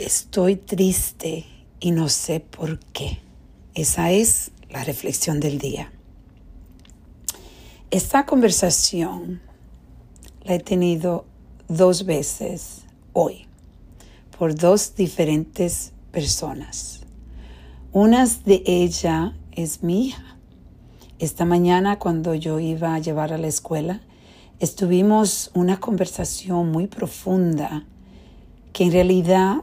Estoy triste y no sé por qué. Esa es la reflexión del día. Esta conversación la he tenido dos veces hoy por dos diferentes personas. Una de ellas es mi hija. Esta mañana cuando yo iba a llevar a la escuela, estuvimos una conversación muy profunda que en realidad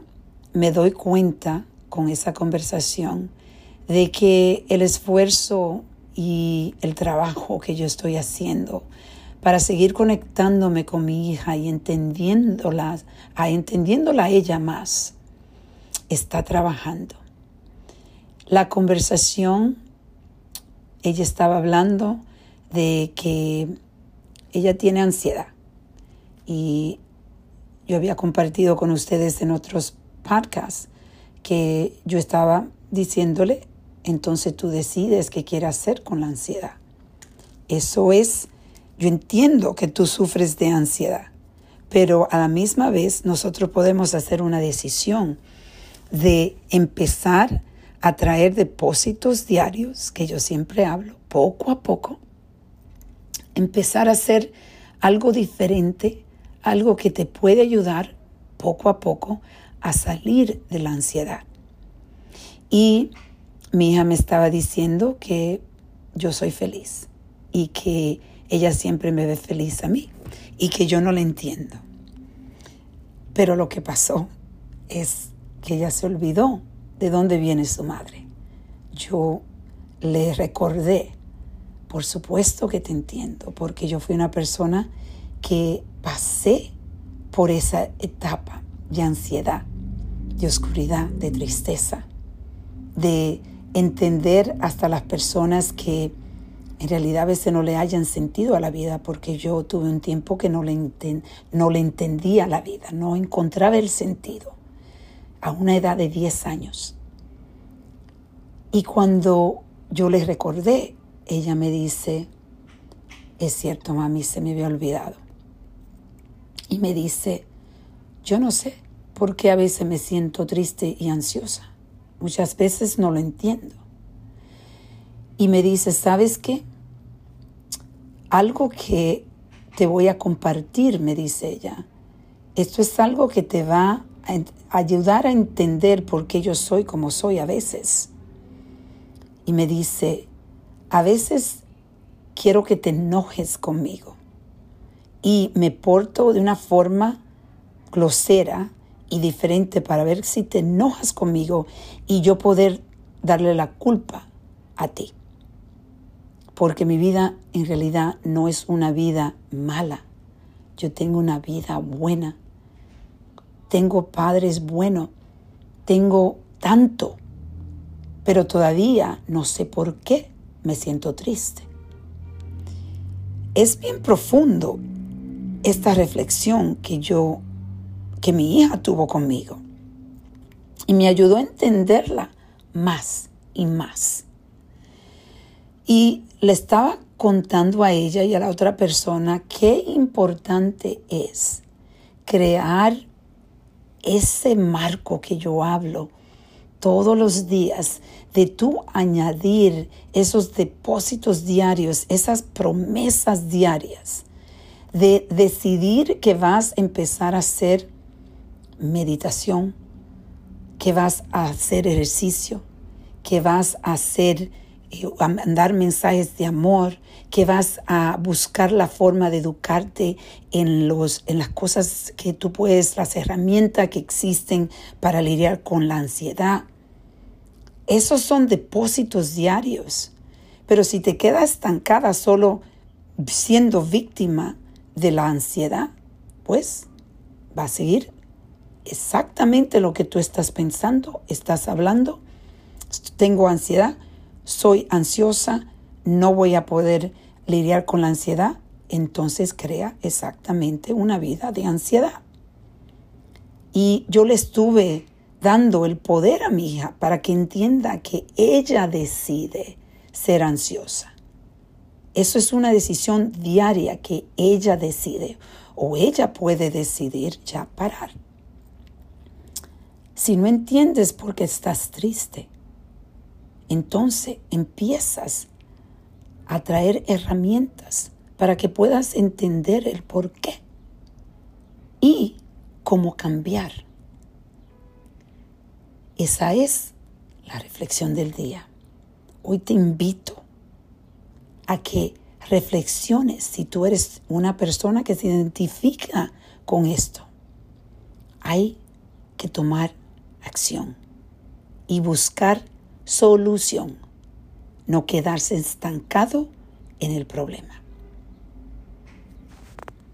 me doy cuenta con esa conversación de que el esfuerzo y el trabajo que yo estoy haciendo para seguir conectándome con mi hija y entendiéndola, a entendiéndola ella más, está trabajando. La conversación, ella estaba hablando de que ella tiene ansiedad y yo había compartido con ustedes en otros podcasts que yo estaba diciéndole, entonces tú decides qué quieres hacer con la ansiedad. Eso es, yo entiendo que tú sufres de ansiedad, pero a la misma vez nosotros podemos hacer una decisión de empezar a traer depósitos diarios, que yo siempre hablo, poco a poco, empezar a hacer algo diferente, algo que te puede ayudar poco a poco a salir de la ansiedad. Y mi hija me estaba diciendo que yo soy feliz y que ella siempre me ve feliz a mí y que yo no la entiendo. Pero lo que pasó es que ella se olvidó de dónde viene su madre. Yo le recordé, por supuesto que te entiendo, porque yo fui una persona que pasé por esa etapa de ansiedad, de oscuridad, de tristeza, de entender hasta las personas que en realidad a veces no le hayan sentido a la vida, porque yo tuve un tiempo que no le, no le entendía la vida, no encontraba el sentido, a una edad de 10 años. Y cuando yo le recordé, ella me dice, es cierto, mami, se me había olvidado. Y me dice, yo no sé por qué a veces me siento triste y ansiosa. Muchas veces no lo entiendo. Y me dice, ¿sabes qué? Algo que te voy a compartir, me dice ella. Esto es algo que te va a ayudar a entender por qué yo soy como soy a veces. Y me dice, a veces quiero que te enojes conmigo. Y me porto de una forma grosera y diferente para ver si te enojas conmigo y yo poder darle la culpa a ti. Porque mi vida en realidad no es una vida mala. Yo tengo una vida buena. Tengo padres buenos. Tengo tanto. Pero todavía no sé por qué me siento triste. Es bien profundo esta reflexión que yo que mi hija tuvo conmigo. Y me ayudó a entenderla más y más. Y le estaba contando a ella y a la otra persona qué importante es crear ese marco que yo hablo todos los días, de tú añadir esos depósitos diarios, esas promesas diarias, de decidir que vas a empezar a hacer meditación, que vas a hacer ejercicio, que vas a hacer, eh, a mandar mensajes de amor, que vas a buscar la forma de educarte en, los, en las cosas que tú puedes, las herramientas que existen para lidiar con la ansiedad. Esos son depósitos diarios. Pero si te quedas estancada solo siendo víctima de la ansiedad, pues va a seguir exactamente lo que tú estás pensando, estás hablando. Tengo ansiedad, soy ansiosa, no voy a poder lidiar con la ansiedad. Entonces crea exactamente una vida de ansiedad. Y yo le estuve dando el poder a mi hija para que entienda que ella decide ser ansiosa. Eso es una decisión diaria que ella decide o ella puede decidir ya parar Si no entiendes por qué estás triste, entonces empiezas a traer herramientas para que puedas entender el por qué y cómo cambiar. Esa es la reflexión del día. Hoy te invito a que reflexiones si tú eres una persona que se identifica con esto. Hay que tomar acción y buscar solución, no quedarse estancado en el problema.